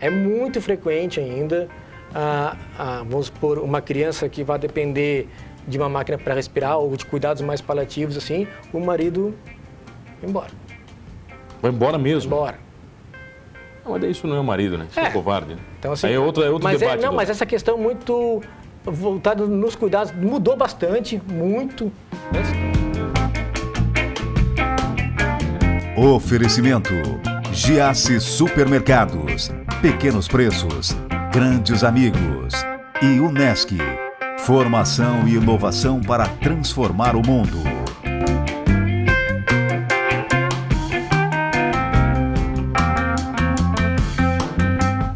É muito frequente ainda, ah, ah, vamos supor, uma criança que vai depender de uma máquina para respirar ou de cuidados mais paliativos, assim, o marido vai embora. Vai embora mesmo? Embora. Não, mas daí isso não é o marido, né? Isso é, É. covarde. Né? Então, assim, Aí é outro, é outro mas debate. não, do- mas essa questão muito voltada nos cuidados mudou bastante, muito. Oferecimento: Giasse Supermercados, Pequenos Preços, Grandes Amigos e Unesc. Formação e inovação para transformar o mundo.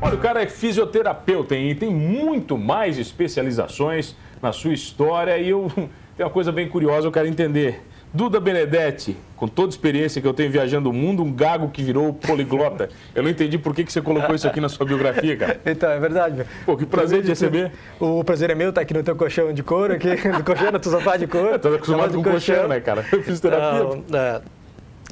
Olha, o cara é fisioterapeuta e tem muito mais especializações na sua história e eu tenho uma coisa bem curiosa, eu quero entender. Duda Benedetti, com toda a experiência que eu tenho viajando o mundo, um gago que virou poliglota. Eu não entendi por que, que você colocou isso aqui na sua biografia, cara. Então, é verdade. meu. Pô, que prazer de receber. O prazer é meu estar aqui no teu colchão de couro, aqui, no colchão, no teu sofá de couro. Tô acostumado com de colchão, né, cara? Eu fiz terapia. Não, é.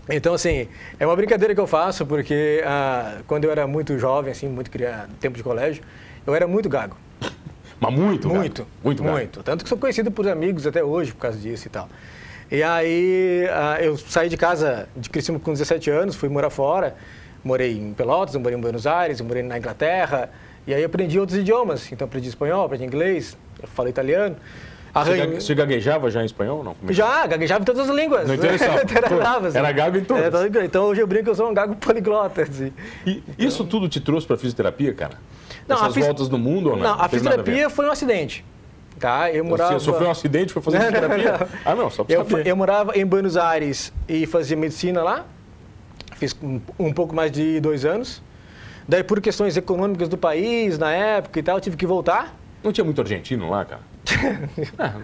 Então, assim, é uma brincadeira que eu faço, porque ah, quando eu era muito jovem, assim, muito criado, tempo de colégio, eu era muito gago. Mas muito, gago. Muito, Muito, gago. muito. Tanto que sou conhecido por amigos até hoje por causa disso e tal. E aí ah, eu saí de casa de Criciúma com 17 anos, fui morar fora. Morei em Pelotas, morei em Buenos Aires, morei na Inglaterra. E aí aprendi outros idiomas. Então aprendi espanhol, aprendi inglês, falo italiano. Gague- você gaguejava já em espanhol? Não? Como é já, gaguejava em todas as línguas. Não interessava. Assim. Era gago em todas. É, então hoje eu brinco que eu sou um gago poliglota. Assim. E isso tudo te trouxe para fisioterapia, cara? Não, Essas voltas no mundo ou não? Não, a fisioterapia foi um acidente. Tá? Eu morava... Você sofreu um acidente, foi fazer Não, não, fisioterapia? não. Ah, não, só pra Eu, saber. eu morava em Buenos Aires e fazia medicina lá. Fiz um, um pouco mais de dois anos. Daí, por questões econômicas do país, na época e tal, eu tive que voltar. Não tinha muito argentino lá, cara? pra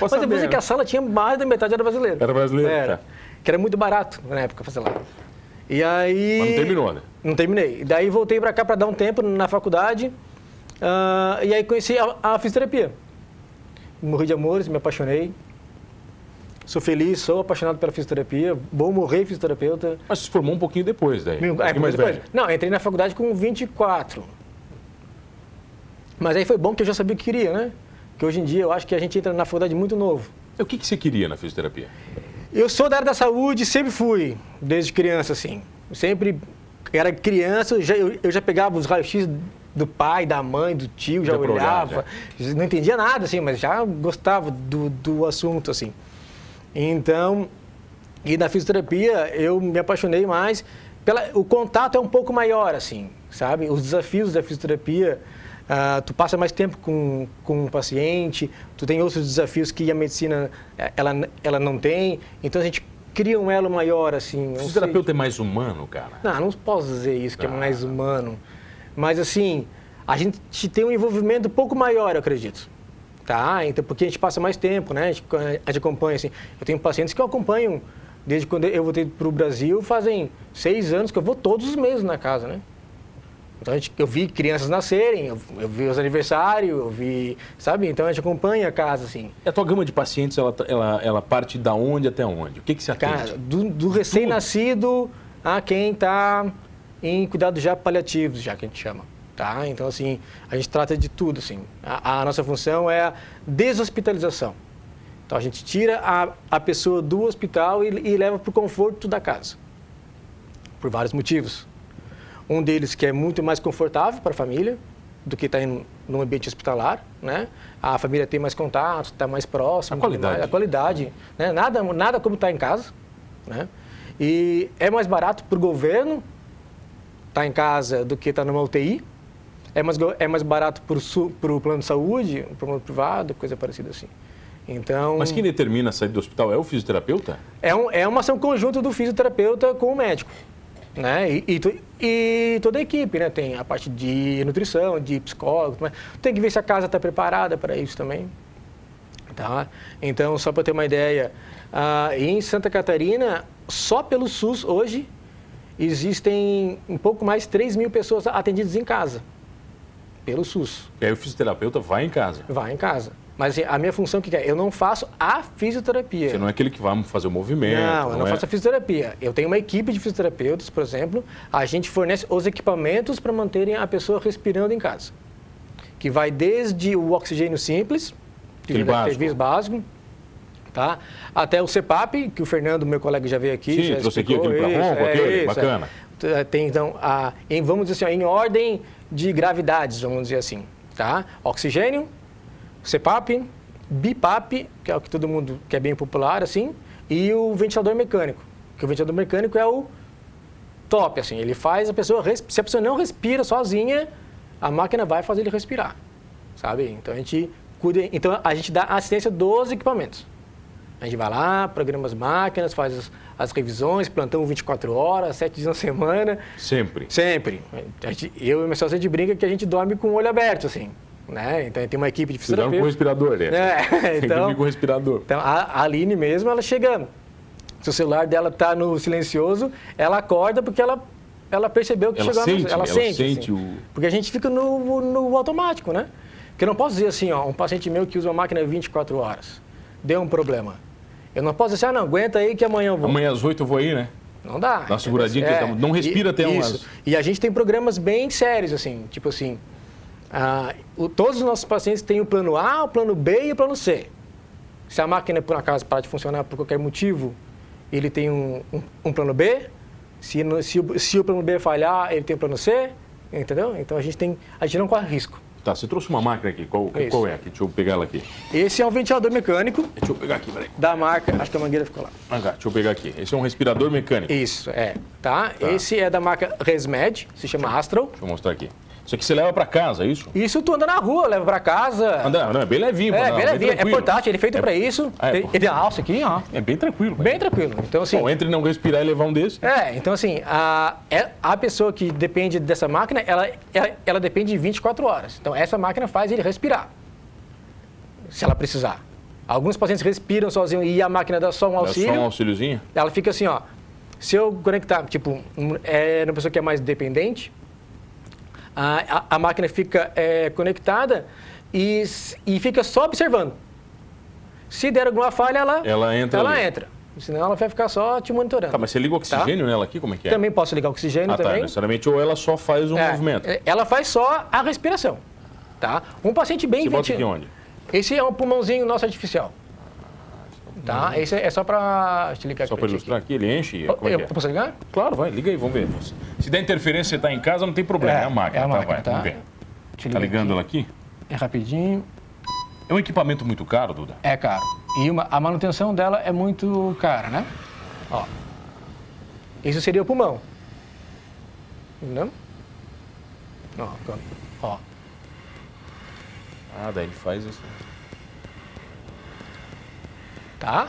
Mas saber, depois é que a sala tinha mais da metade era brasileiro. Era brasileiro, Era. tá. Que era muito barato na época fazer lá. E aí... Mas não terminou, né? Não terminei. E daí voltei para cá para dar um tempo na faculdade. ah, e aí conheci a, a fisioterapia. Morri de amores, me apaixonei. Sou feliz, sou apaixonado pela fisioterapia. Vou morrer fisioterapeuta. Mas se formou um pouquinho depois daí. Um é, mais depois- velho. Não, entrei na faculdade com 24. Mas aí foi bom que eu já sabia o que queria, né? Que hoje em dia eu acho que a gente entra na faculdade muito novo. O que, que você queria na fisioterapia? Eu sou da área da saúde, sempre fui, desde criança, assim. Sempre era criança, eu já, eu, eu já pegava os raios-x do pai, da mãe, do tio, já olhava. Não entendia nada, assim, mas já gostava do, do assunto, assim. Então, e na fisioterapia eu me apaixonei mais pela o contato é um pouco maior assim sabe os desafios da fisioterapia ah, tu passa mais tempo com, com o paciente tu tem outros desafios que a medicina eh, ela ela não tem então a gente cria um elo maior assim O sei. fisioterapeuta é mais humano, cara? Não, não posso dizer isso, que é Ah. mais humano. Mas, assim, a gente tem um envolvimento um pouco maior, eu acredito. Tá? Então, porque a gente passa mais tempo, né? A gente, a gente acompanha, assim. Eu tenho pacientes que eu acompanho desde quando eu voltei para o Brasil, fazem seis anos que eu vou todos os meses na casa, né? Então, a gente, eu vi crianças nascerem, eu, eu vi os aniversários, eu vi, sabe? Então, a gente acompanha a casa, assim. E a tua gama de pacientes, ela, ela, ela parte da onde até onde? O que, que você atende? Cara, do, do recém-nascido a quem está em cuidados já paliativos, já que a gente chama. Tá? Então, assim, a gente trata de tudo, assim. A, a nossa função é a deshospitalização. Então, a gente tira a, a pessoa do hospital e, e leva para o conforto da casa. Por vários motivos. Um deles que é muito mais confortável para a família do que estar em num ambiente hospitalar, né? A família tem mais contato, está mais próximo. A qualidade. mais- A qualidade, né? Nada, nada como estar em casa, né? E é mais barato para o governo estar em casa do que estar numa UTI. É mais, é mais barato para o plano de saúde, para o plano privado, coisa parecida assim. Então, Mas quem determina a saída do hospital é o fisioterapeuta? é, um, é uma ação conjunta do fisioterapeuta com o médico. Né? E, e e toda a equipe, né? Tem a parte de nutrição, de psicólogo, mas tem que ver se a casa está preparada para isso também. Tá? Então, só para ter uma ideia, ah, em Santa Catarina, só pelo SUS hoje, existem um pouco mais de 3 mil pessoas atendidas em casa, pelo SUS. E aí o fisioterapeuta vai em casa. Vai em casa. Mas a minha função o que é? Eu não faço a fisioterapia. Você não é aquele que vai fazer o movimento. Não, eu não é... faço a fisioterapia. Eu tenho uma equipe de fisioterapeutas, por exemplo. A gente fornece os equipamentos para manterem a pessoa respirando em casa. Que vai desde o oxigênio simples, que básico. visto básico, tá? até o CPAP, que o Fernando, meu colega, já veio aqui. Sim, já trouxe aqui explicou. aquele pra ronco, aquele, bacana. é. Tem, então, a, em, vamos dizer assim, ó, em ordem de gravidades, vamos dizer assim. Tá? Oxigênio, CPAP, BIPAP, que é o que todo mundo que é bem popular, assim, e o ventilador mecânico. Que o ventilador mecânico é o top, assim, ele faz a pessoa, se a pessoa não respira sozinha, a máquina vai fazer ele respirar, sabe? Então a gente cuida, então a gente dá assistência dos equipamentos. A gente vai lá, programa as máquinas, faz as, as revisões, plantão 24 horas, 7 dias na semana, Sempre. sempre. A gente- eu e meu sócio a gente brinca que a gente dorme com o olho aberto, assim, né? Então tem uma equipe de Você dorme com respirador, né? É, então- com o respirador. Então, a a Aline mesmo, ela chega, se o celular dela tá no silencioso, ela acorda porque ela, ela percebeu que Ela chegou a sente, ela ela sente, sente assim. o- Porque a gente fica no, no automático, né? Porque eu não posso dizer assim, ó, um paciente meu que usa uma máquina 24 horas, deu um problema. Eu não posso dizer, ah, não, aguenta aí que amanhã eu vou. Amanhã às 8 eu vou aí, né? Não dá. Dá uma seguradinha que É, tá- não respira e- até umas- Isso. E a gente tem programas bem sérios, assim, tipo assim, ah, o- todos os nossos pacientes têm o plano A, o plano B e o plano C. Se a máquina, por acaso, parar de funcionar por qualquer motivo, ele tem um, um- um plano B. Se, se, o, se o plano B falhar, ele tem o plano C, entendeu? Então a gente, tem, a gente não corre risco. Tá, você trouxe uma máquina aqui. Qual, Isso. qual é? Aqui, deixa eu pegar ela aqui. Esse é um ventilador mecânico Deixa eu pegar aqui, peraí. da marca, acho que a mangueira ficou lá. Ah, cá, deixa eu pegar aqui. Esse é um respirador mecânico. Isso, é. Tá? Esse é da marca Resmed, se chama Astral. Deixa eu mostrar aqui. Isso aqui você leva pra casa, é isso? Isso tu anda na rua, leva pra casa. Anda, não, é bem levinho. É, não, bem levinho, é tranquilo. portátil, ele é feito É- pra isso. É, Tem- ele é alça aqui, ó. É bem tranquilo. Bem tranquilo. Então, assim. Bom, entre não respirar e levar um desse. É, então assim, a, é- a pessoa que depende dessa máquina, ela, ela, ela depende de 24 horas. Então, essa máquina faz ele respirar, se ela precisar. Alguns pacientes respiram sozinho e a máquina dá só um Dá auxílio. só um auxíliozinho. Ela fica assim, ó. Se eu conectar, tipo, é uma pessoa que é mais dependente, a, a, máquina fica é, conectada e, e fica só observando. Se der alguma falha, ela, Ela entra Ela ali. entra. Senão ela vai ficar só te monitorando. Tá, mas você liga o oxigênio nela aqui? Como é que é? Também posso ligar o oxigênio Ah, tá. também. Necessariamente, ou ela só faz um É, movimento. é, Ela faz só a respiração. Tá? Um paciente bem Você bota venti- aqui onde? Esse é um pulmãozinho nosso artificial. Tá? Esse é só para. Eu ligar Só para ilustrar aqui, ele enche? aqui. Como é Eu é? posso ligar? Claro, vai, liga aí, vamos ver. Se der interferência, você está em casa, não tem problema, é, a máquina, é a tá? máquina, vai, tá? vamos ver. Tá ligando aqui. ela aqui? É rapidinho. É um equipamento muito caro, Duda? É caro. E uma- a manutenção dela é muito cara, né? Ó. Isso seria o pulmão. Entendeu? Ó, ó. Ah, daí ele faz isso. Tá?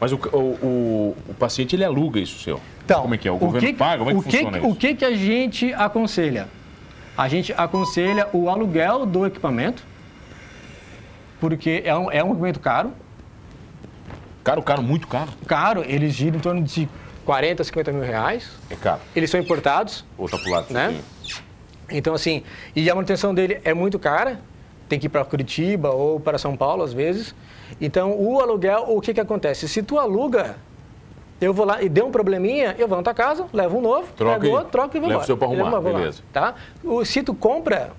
Mas o, o, o, o paciente, ele aluga isso seu? Então, Como é que é? O, governo paga? Como é que o funciona O isso? que, que a gente aconselha? A gente aconselha o aluguel do equipamento, porque é um, é um equipamento caro. Caro, caro, muito caro. Caro, eles giram em torno de 40, 50 mil reais. É caro. Eles são importados, Volta pro lado. Né? então assim, e a manutenção dele é muito cara. Tem que ir para Curitiba ou para São Paulo às vezes. Então, o aluguel, o que que acontece? Se tu aluga, eu vou lá e deu um probleminha, eu vou na tua casa, levo um novo, Troca pego e outro, troco e vou leva embora. seu levo arrumar, embora, vou lá, beleza. Tá? O, se tu compra,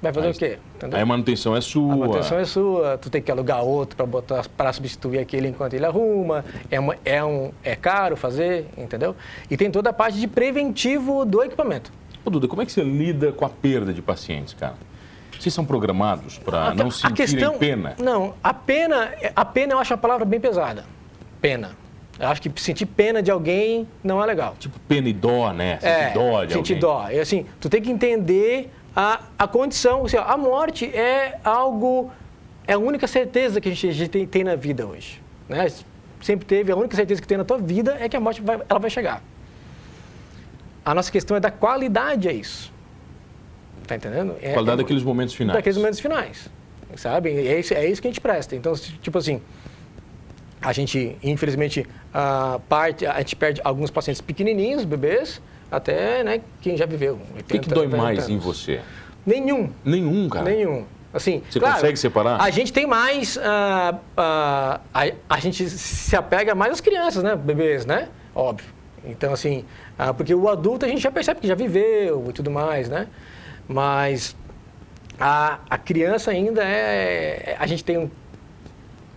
vai fazer Aí- o quê? Entendeu? A manutenção é sua. A manutenção é sua, tu tem que alugar outro para botar para substituir aquele enquanto ele arruma. É, uma- é, um, é caro fazer, entendeu? E tem toda a parte de preventivo do equipamento. Ô, Duda, como é que você lida com a perda de pacientes, cara? Vocês são programados para não a sentirem questão- pena? Não, a pena, a pena eu acho a palavra bem pesada. Pena. Eu acho que sentir pena de alguém não é legal. Tipo, pena e dó, né? Sentir é, dó de sentir alguém. dó. É assim, tu tem que entender a, a condição. Assim, ó, a morte é algo, é a única certeza que a gente, a gente tem, tem na vida hoje. Né? Sempre teve, a única certeza que tem na tua vida é que a morte vai, ela vai chegar. A nossa questão é da qualidade a isso. Tá entendendo? É, Qualidade é- daqueles momentos finais. daqueles momentos finais, sabe? É isso, é isso que a gente presta. Então, tipo assim, a gente, infelizmente, a, parte, a gente perde alguns pacientes pequenininhos, bebês, até né, quem já viveu. O que, que dói mais em você? Nenhum, Nenhum, cara. nenhum. Assim, Você claro, consegue separar? A gente tem mais. ah, ah, a, a gente se apega mais às crianças, né? Bebês, né? Óbvio. Então, assim, ah, porque o adulto a gente já percebe que já viveu e tudo mais, né? Mas a, a criança ainda é. A gente tem um.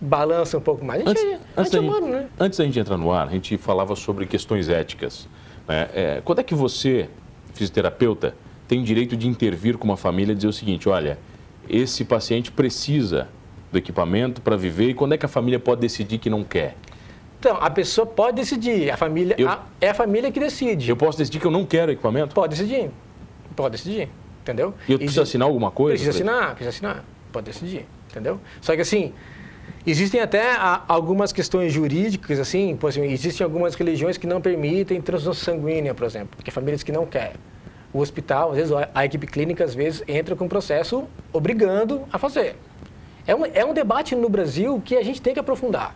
balança um pouco mais. A gente, Antes, a antes, gente é humano, gente, né? antes da gente entrar no ar, a gente falava sobre questões éticas. né? É, quando é que você, fisioterapeuta, tem direito de intervir com uma família e dizer o seguinte: olha, esse paciente precisa do equipamento para viver e quando é que a família pode decidir que não quer? Então, a pessoa pode decidir. A família. Eu- a- é a família que decide. Eu posso decidir que eu não quero equipamento? Pode decidir. Pode decidir. Entendeu? E eu preciso Exi- assinar alguma coisa? Precisa assinar, precisa assinar. Pode decidir, entendeu? Só que assim, existem até algumas questões jurídicas, assim, por exemplo, existem algumas religiões que não permitem transfusão sanguínea, por exemplo, porque famílias que não querem. O hospital, às vezes, a- equipe clínica, às vezes, entra com um processo obrigando a fazer. É um, é um debate no Brasil que a gente tem que aprofundar.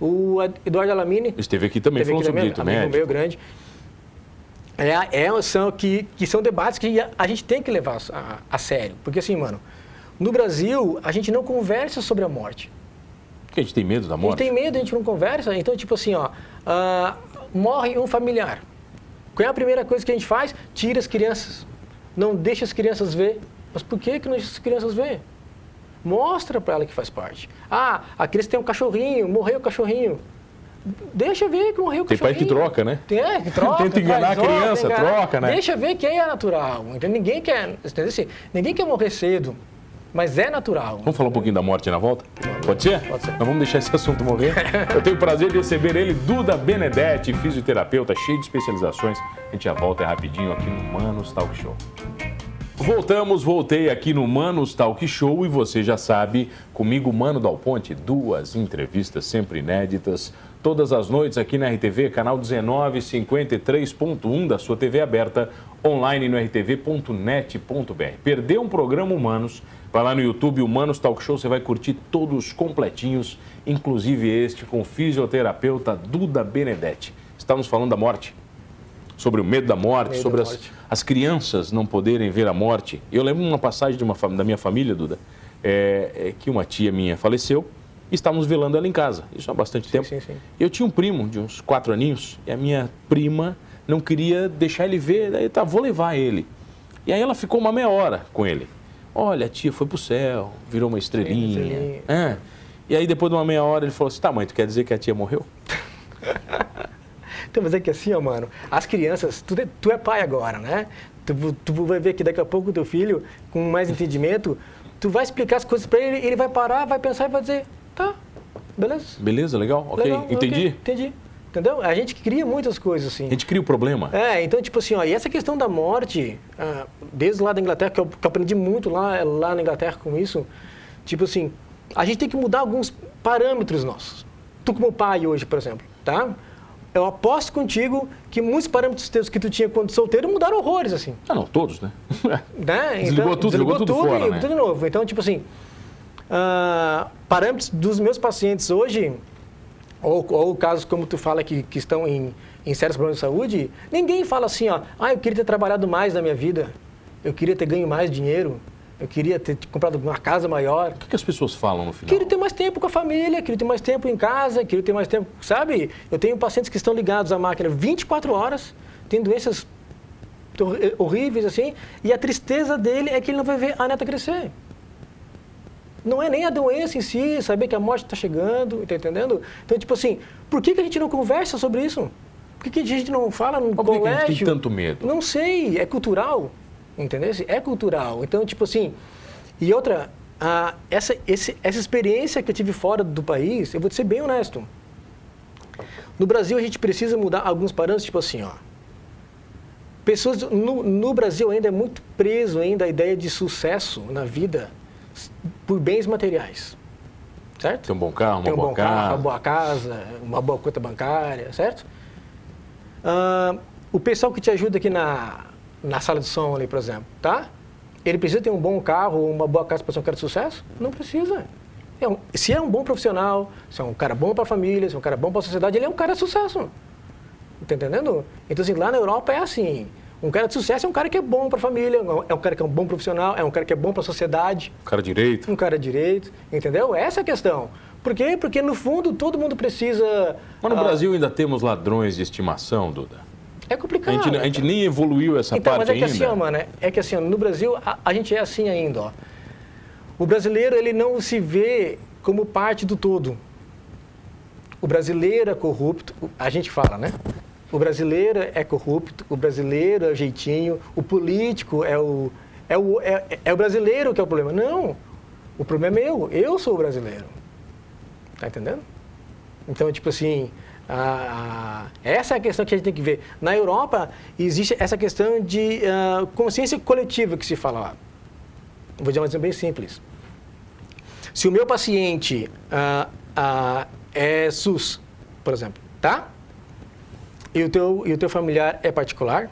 O Ed- Eduardo Alamini, Esteve aqui também, falando aqui sobre também, isso, amigo médico. meu grande. É, é, são, que, que são debates que a, a gente tem que levar a, a sério. Porque assim, mano, no Brasil, a gente não conversa sobre a morte. Porque a gente tem medo da A gente morte? tem medo, a gente não conversa. Então, tipo assim, ó, ah, morre um familiar. Qual é a primeira coisa que a gente faz? Tira as crianças. Não deixa as crianças ver. Mas por que, que não deixa as crianças ver? Mostra para ela que faz parte. Ah, a criança tem um cachorrinho, morreu o cachorrinho. Deixa ver que morreu o Tem pai que troca, né? Tem, é, que troca. Tenta enganar a criança, troca, né? Deixa ver que é natural. Entendeu? Ninguém quer, entendeu? Assim, ninguém quer morrer cedo, mas é natural. Vamos falar um pouquinho da morte na volta? Pode ser? Pode ser. Nós vamos deixar esse assunto morrer. Eu tenho o prazer de receber ele, Duda Benedetti, fisioterapeuta, cheio de especializações. A gente já volta rapidinho aqui no Manos Talk Show. Voltamos, voltei aqui no Manos Talk Show e você já sabe, comigo, Mano Dal Ponte, duas entrevistas sempre inéditas, todas as noites aqui na RTV, canal 1953.1 da sua TV aberta, online no rtv.net.br. Perdeu um programa Humanos? Vai lá no YouTube, Humanos Talk Show, você vai curtir todos completinhos, inclusive este com o fisioterapeuta Duda Benedetti. Estamos falando da morte sobre o medo da morte, Medo sobre da as, morte. as crianças não poderem ver a morte. Eu lembro uma passagem de uma, da minha família, Duda, é, é que uma tia minha faleceu estávamos velando ela em casa. Isso há bastante tempo. sim, sim. Eu tinha um primo de uns quatro aninhos e a minha prima não queria deixar ele ver. Daí, tá, vou levar ele. E aí ela ficou uma meia hora com ele. Olha, a tia foi pro céu, virou uma estrelinha. estrelinha. É. E aí depois de uma meia hora ele falou assim, tá mãe, tu quer dizer que a tia morreu? Então, mas é que assim, ó, mano, as crianças, tu, é- tu é pai agora, né? Tu, tu vai ver que daqui a pouco o teu filho, com mais entendimento, tu vai explicar as coisas para ele, ele vai parar, vai pensar e vai dizer, tá, beleza. Beleza, legal? Ok, legal, entendi. entendi. Entendeu? A gente cria muitas coisas assim. A gente cria o problema. É, então, tipo assim, ó, e essa questão da morte, ah, desde lá da Inglaterra, que eu, que eu aprendi muito lá, lá na Inglaterra com isso, tipo assim, a gente tem que mudar alguns parâmetros nossos. Tu como pai hoje, por exemplo, tá? Eu aposto contigo que muitos parâmetros teus que tu tinha quando solteiro mudaram horrores, assim. Ah, não, todos, né? Né? Desligou tudo, jogou tudo fora, e né? tudo de novo. Então, tipo assim, ah, parâmetros dos meus pacientes hoje, ou, ou casos como tu fala que, que estão em, em sérios problemas de saúde, ninguém fala assim, ó, ah, eu queria ter trabalhado mais na minha vida, eu queria ter ganho mais dinheiro, eu queria ter comprado uma casa maior, O que, que as pessoas falam no final? Queria ter mais tempo com a família, queria ter mais tempo em casa, queria ter mais tempo, sabe? Eu tenho pacientes que estão ligados à máquina 24 horas, tem doenças hor- horríveis assim, e a tristeza dele é que ele não vai ver a neta crescer. Não é nem a doença em si, saber que a morte está chegando, tá entendendo? Então, tipo assim, por que, que a gente não conversa sobre isso? Por que, que a gente não fala no Mas por que colégio? a gente tem tanto medo? Não sei, é cultural, entendeu? É cultural. Então, tipo assim, e outra, essa, esse- essa experiência que eu tive fora do país, eu vou te ser bem honesto. No Brasil, a gente precisa mudar alguns parâmetros, tipo assim, ó. Pessoas, no, no Brasil ainda é muito preso ainda a ideia de sucesso na vida por bens materiais, certo? Tem um bom carro, uma Tem um boa bom casa. carro, uma boa casa, uma boa conta bancária, certo? Ah, o pessoal que te ajuda aqui na, na sala de som ali, por exemplo, tá? Ele precisa ter um bom carro, uma boa casa para ser um cara de sucesso? Não precisa. É um- se é um bom profissional, se é um cara bom para a família, se é um cara bom para a sociedade, ele é um cara de sucesso. Tá entendendo? Então, assim, lá na Europa é assim. Um cara de sucesso é um cara que é bom para a família, é um cara que é um bom profissional, é um cara que é bom para a sociedade. Um cara direito. Um cara direito, entendeu? Essa é a questão. Por quê? Porque no fundo todo mundo precisa. Mas no ah, Brasil ainda temos ladrões de estimação, Duda. É complicado. A gente, a gente nem evoluiu essa então, parte mas é ainda. que assim, ó, mano, é que assim, ó, no Brasil a, a, gente é assim ainda, ó. O brasileiro, ele não se vê como parte do todo. O brasileiro é corrupto, a gente fala, né? O brasileiro é corrupto, o brasileiro é o jeitinho, o político é o, é o, é, é o brasileiro que é o problema. Não, o problema é meu, eu sou o brasileiro. Tá entendendo? Então, tipo assim, a, a, essa é a questão que a gente tem que ver. Na Europa, existe essa questão de uh, consciência coletiva que se fala lá. Vou dizer uma exemplo bem simples. Se o meu paciente uh, uh, é SUS, por exemplo, tá? E o teu, e o teu familiar é particular,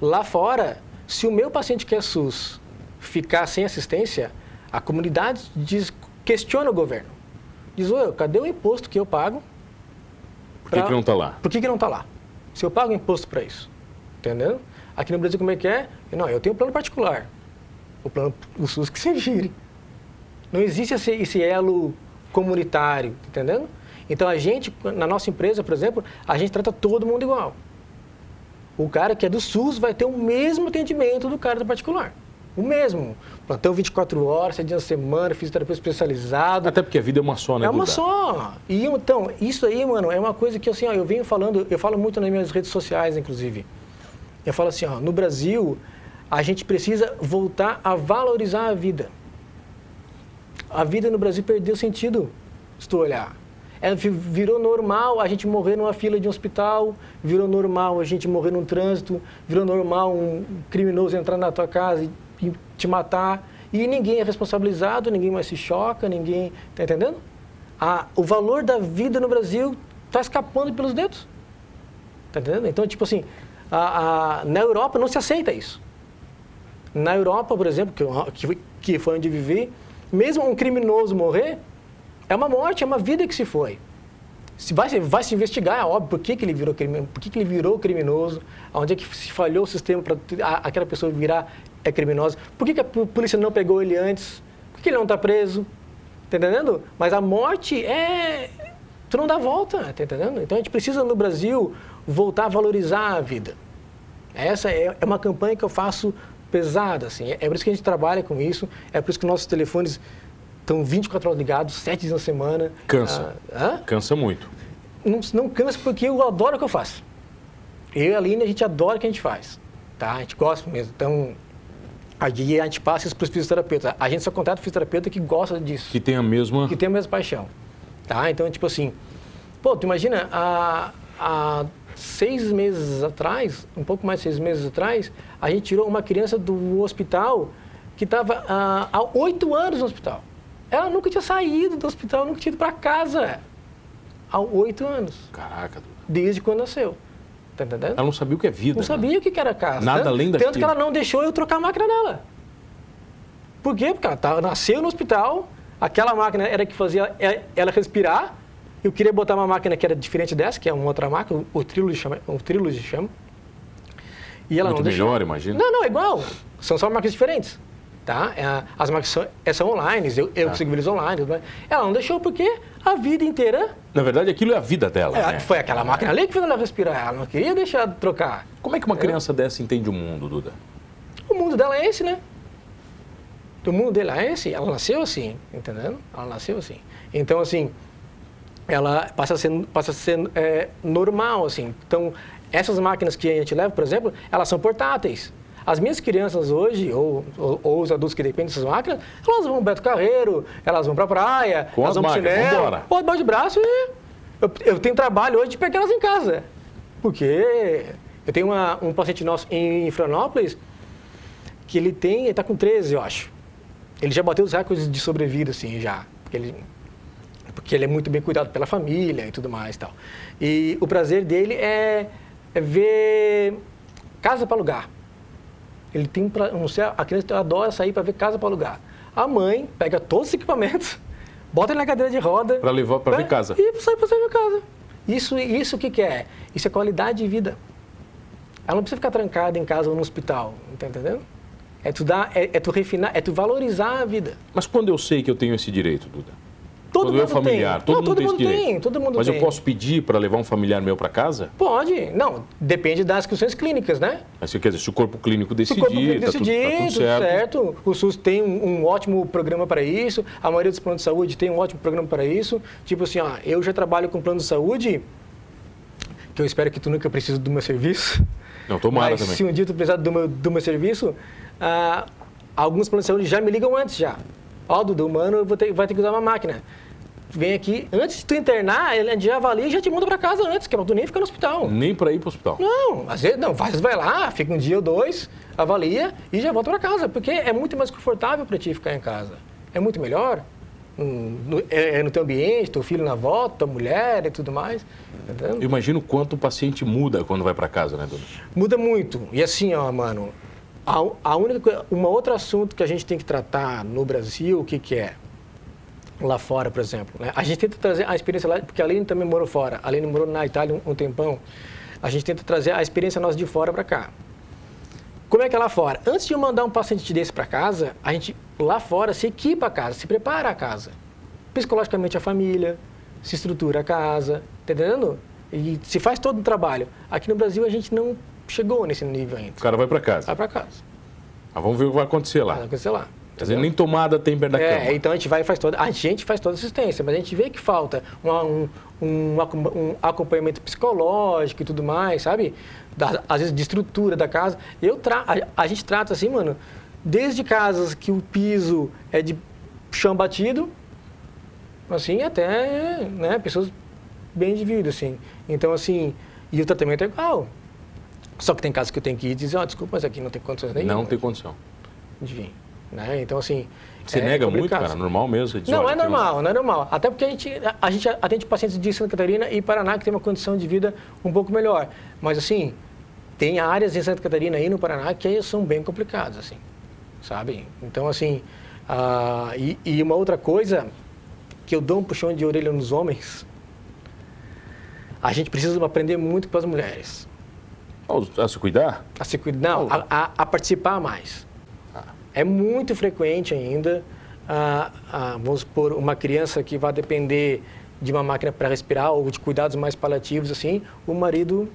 lá fora, se o meu paciente que é SUS ficar sem assistência, a comunidade diz, questiona o governo. Diz, Ô, cadê o imposto que eu pago? Por que, pra... que não está lá? Por que, que não está lá? Se eu pago imposto para isso. Entendeu? Aqui no Brasil, como é que é? Não, eu tenho um plano particular. O plano, o SUS que se vire. Não existe esse, esse elo comunitário, entendendo? Então a gente, na nossa empresa, por exemplo, a gente trata todo mundo igual. O cara que é do SUS vai ter o mesmo atendimento do cara do particular. O mesmo. Plantão 24 horas, 7 dias na semana, fisioterapeuta especializado. Até porque a vida é uma só, né? É uma só. E então, isso aí, mano, é uma coisa que assim, ó, eu venho falando, eu falo muito nas minhas redes sociais, inclusive. Eu falo assim, ó, no Brasil, a gente precisa voltar a valorizar a vida. A vida no Brasil perdeu sentido, se tu olhar. É, virou normal a gente morrer numa fila de um hospital, virou normal a gente morrer num trânsito, virou normal um criminoso entrar na tua casa e, e te matar. E ninguém é responsabilizado, ninguém mais se choca, ninguém. Tá entendendo? A, o valor da vida no Brasil está escapando pelos dedos. Tá entendendo? Então, tipo assim, a, a, na Europa não se aceita isso. Na Europa, por exemplo, que, que, que foi onde vivi, mesmo um criminoso morrer, é uma morte, é uma vida que se foi. Se vai, vai se investigar, é óbvio, por que, que ele virou criminoso, por que, que ele virou criminoso, onde é que se falhou o sistema para aquela pessoa virar é criminosa, por que, que a polícia não pegou ele antes, por que, que ele não está preso, tá entendendo? Mas a morte é... tu não dá volta, tá entendendo? Então a gente precisa no Brasil voltar a valorizar a vida. Essa é, é uma campanha que eu faço pesada, assim, é por isso que a gente trabalha com isso, é por isso que nossos telefones estão 24 horas ligados, 7 dias na semana. Cansa. Ah, Cansa muito. Não, não cansa porque eu adoro o que eu faço. Eu e a Aline, a gente adora o que a gente faz. Tá? A gente gosta mesmo. Então, a gente, a gente passa isso para os fisioterapeutas. A gente só contrata fisioterapeuta que gosta disso. Que tem a mesma... Que tem a mesma paixão. Tá? Então, tipo assim... Pô, tu imagina, há, há seis meses atrás, um pouco mais de seis meses atrás, a gente tirou uma criança do hospital que estava há oito anos no hospital. Ela nunca tinha saído do hospital, nunca tinha ido para casa. Há oito anos. Caraca. Desde quando nasceu. Tá entendendo? Ela não sabia o que é vida. Não né? sabia o que era casa. Nada tanto, além daquilo. Tanto que ela não deixou eu trocar a máquina dela. Por quê? Porque ela tá, nasceu no hospital, aquela máquina era que fazia ela respirar. Eu queria botar uma máquina que era diferente dessa, que é uma outra máquina, o Trilogy chama. O Trilogy chama. E ela Muito não melhor, imagina. Não, não, é igual. São só máquinas diferentes. Tá? É, as marcas são, é, são online, eu, eu tá. consigo ver eles online. Ela não deixou porque a vida inteira. Na verdade, aquilo é a vida dela. É, né? Foi aquela máquina ali que fez ela respirar. Ela não queria deixar de trocar. Como é que uma criança dessa entende o mundo, Duda? O mundo dela é esse, né? O mundo dela é esse. Ela nasceu assim, entendendo? Ela nasceu assim. Então, assim, ela passa a ser, passa a ser é, normal, assim. Então, essas máquinas que a gente leva, por exemplo, elas são portáteis. As minhas crianças hoje, ou, ou, ou os adultos que dependem dessas máquinas, elas vão Beto Carreiro, elas vão pra praia, Com elas vão pro cinema, pô, de braço e eu, eu, tenho trabalho hoje de pegar elas em casa. Porque eu tenho uma, um paciente nosso em Florianópolis que ele tem, ele tá com 13, eu acho. Ele já bateu os recordes de sobrevida, assim, já. Porque ele, porque ele é muito bem cuidado pela família e tudo mais e tal. E o prazer dele é, é ver casa para alugar. Ele tem pra, não sei, a criança adora sair para ver casa para alugar. A mãe pega todos os equipamentos, bota ele na cadeira de roda. Para levar para ver casa. E sai para ver casa. Isso, isso o que, que é? Isso é qualidade de vida. ela não precisa ficar trancada em casa ou no hospital, tá entendendo? É tu dar, é, é tu refinar, é tu valorizar a vida. Mas quando eu sei que eu tenho esse direito, Duda? Todo quando é mundo familiar, tem. todo Não, mundo tem direito. tem, todo mundo Mas tem. eu posso pedir para levar um familiar meu para casa? Pode, não, depende das questões clínicas, né? Mas quer dizer, se o corpo clínico Se o decidir, corpo clínico tá, tudo, decidir, tá tudo tudo certo. certo. O SUS tem um, um ótimo programa para isso. A maioria dos planos de saúde tem um ótimo programa para isso. Tipo assim, ó, eu já trabalho com plano de saúde, que eu espero que tu nunca precise do meu serviço. Não, tomara Mas também. se um dia tu precisar do meu, do meu serviço, ah, alguns planos de saúde já me ligam antes já. Ó, Dudu, mano, eu vou ter, vai ter que usar uma máquina. Vem aqui, antes de tu internar, ele já avalia e já te manda para casa antes, que é pra tu nem ficar no hospital. Nem para ir para o hospital. Não, às vezes não, às vezes vai lá, fica um dia ou dois, avalia e já volta para casa, porque é muito mais confortável para ti ficar em casa. É muito melhor. hum, no, é, é no teu ambiente, teu filho na volta, tua mulher e tudo mais. Entendeu? Eu imagino quanto o paciente muda quando vai para casa, né, Duda? Muda muito. E assim, ó, mano, a, a única coisa, um outro assunto que a gente tem que tratar no Brasil, o que que é? Lá fora, por exemplo. Né? A gente tenta trazer a experiência lá, porque a Aline também morou fora. A Aline morou na Itália um, um tempão. A gente tenta trazer a experiência nossa de fora para cá. Como é que é lá fora? Antes de eu mandar um paciente desse para casa, a gente lá fora se equipa a casa, se prepara a casa. Psicologicamente a família, se estrutura a casa, tá entendendo? E se faz todo o trabalho. Aqui no Brasil a gente não chegou nesse nível ainda. O cara vai para casa. Vai para casa. Mas vamos ver o que vai acontecer Vai lá. acontecer lá. Quer dizer, entendeu? nem tomada tem perto da É, cama. então a gente vai e faz toda, a gente faz toda assistência, mas a gente vê que falta um, um, um acompanhamento psicológico e tudo mais, sabe? Da- às vezes de estrutura da casa. Eu tra a, a gente trata assim, mano, desde casas que o piso é de chão batido, assim, até, né, pessoas bem de vida, assim. Então, assim, e o tratamento é igual. Só que tem casos que eu tenho que ir e dizer, ó, desculpa, mas aqui não tem condições nenhuma Não tem condição. de vir. Né? Então, assim. Você é nega muito, complicado. cara? Normal mesmo? Diz, Não, é normal, não é normal. Até porque a gente, a gente atende pacientes de Santa Catarina e Paraná que tem uma condição de vida um pouco melhor. Mas, assim, tem áreas em Santa Catarina e no Paraná que são bem complicadas, assim, sabe? Então, assim, ah, e, e uma outra coisa que eu dou um puxão de orelha nos homens, a gente precisa aprender muito com as mulheres. A se cuidar? A se cuidar, não, a, a- a participar mais. É muito frequente ainda, ah, ah, vamos supor, uma criança que vai depender de uma máquina para respirar ou de cuidados mais paliativos, assim, o marido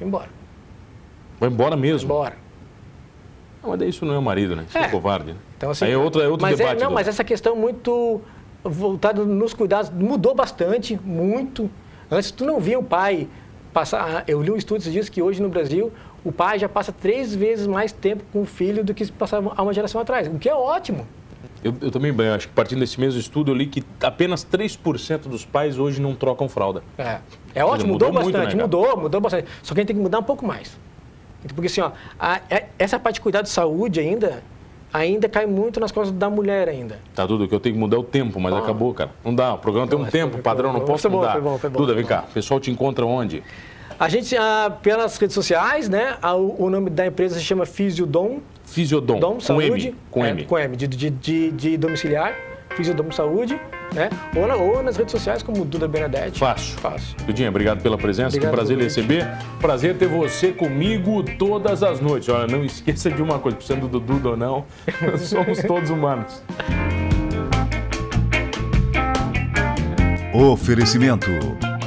ir embora. Vai embora mesmo? Embora. Não, mas daí isso não é o marido, né? Isso é, É. covarde. né? Então, assim, Aí é outro, é outro mas debate. É, não, Duda. mas essa questão muito voltada nos cuidados mudou bastante, muito. Antes tu não via o pai passar. Eu li um estudo esses dias que hoje no Brasil o pai já passa três vezes mais tempo com o filho do que se passava há uma geração atrás, o que é ótimo. Eu, eu também, bem, acho que partindo desse mesmo estudo, eu li que apenas 3% dos pais hoje não trocam fralda. É, é ótimo, mudou mudou, muito, bastante, né, cara? mudou, mudou bastante. Só que a gente tem que mudar um pouco mais. Porque assim, ó, a- é- essa parte de cuidar de saúde ainda, ainda cai muito nas costas da mulher ainda. Tá, Duda, o que eu tenho que mudar é o tempo, mas Ah. acabou, cara. Não dá, o programa tem um tempo, padrão, não posso foi bom, mudar. foi bom, foi bom, Duda, vem cá, o pessoal te encontra onde? A gente, ah, pelas redes sociais, né, a- o, o nome da empresa se chama Fisiodom, Fisiodom, Dom com Saúde. M, com é, M. Com M, de, de, de, de domiciliar, Fisiodom Saúde, né, ou, na- ou nas redes sociais como Duda Benedetti. Fácil. Fácil. Dudinha, obrigado pela presença, Obrigado que prazer receber. Prazer ter você comigo todas as noites. Olha, não esqueça de uma coisa, sendo do Duda ou não, somos todos humanos. Oferecimento: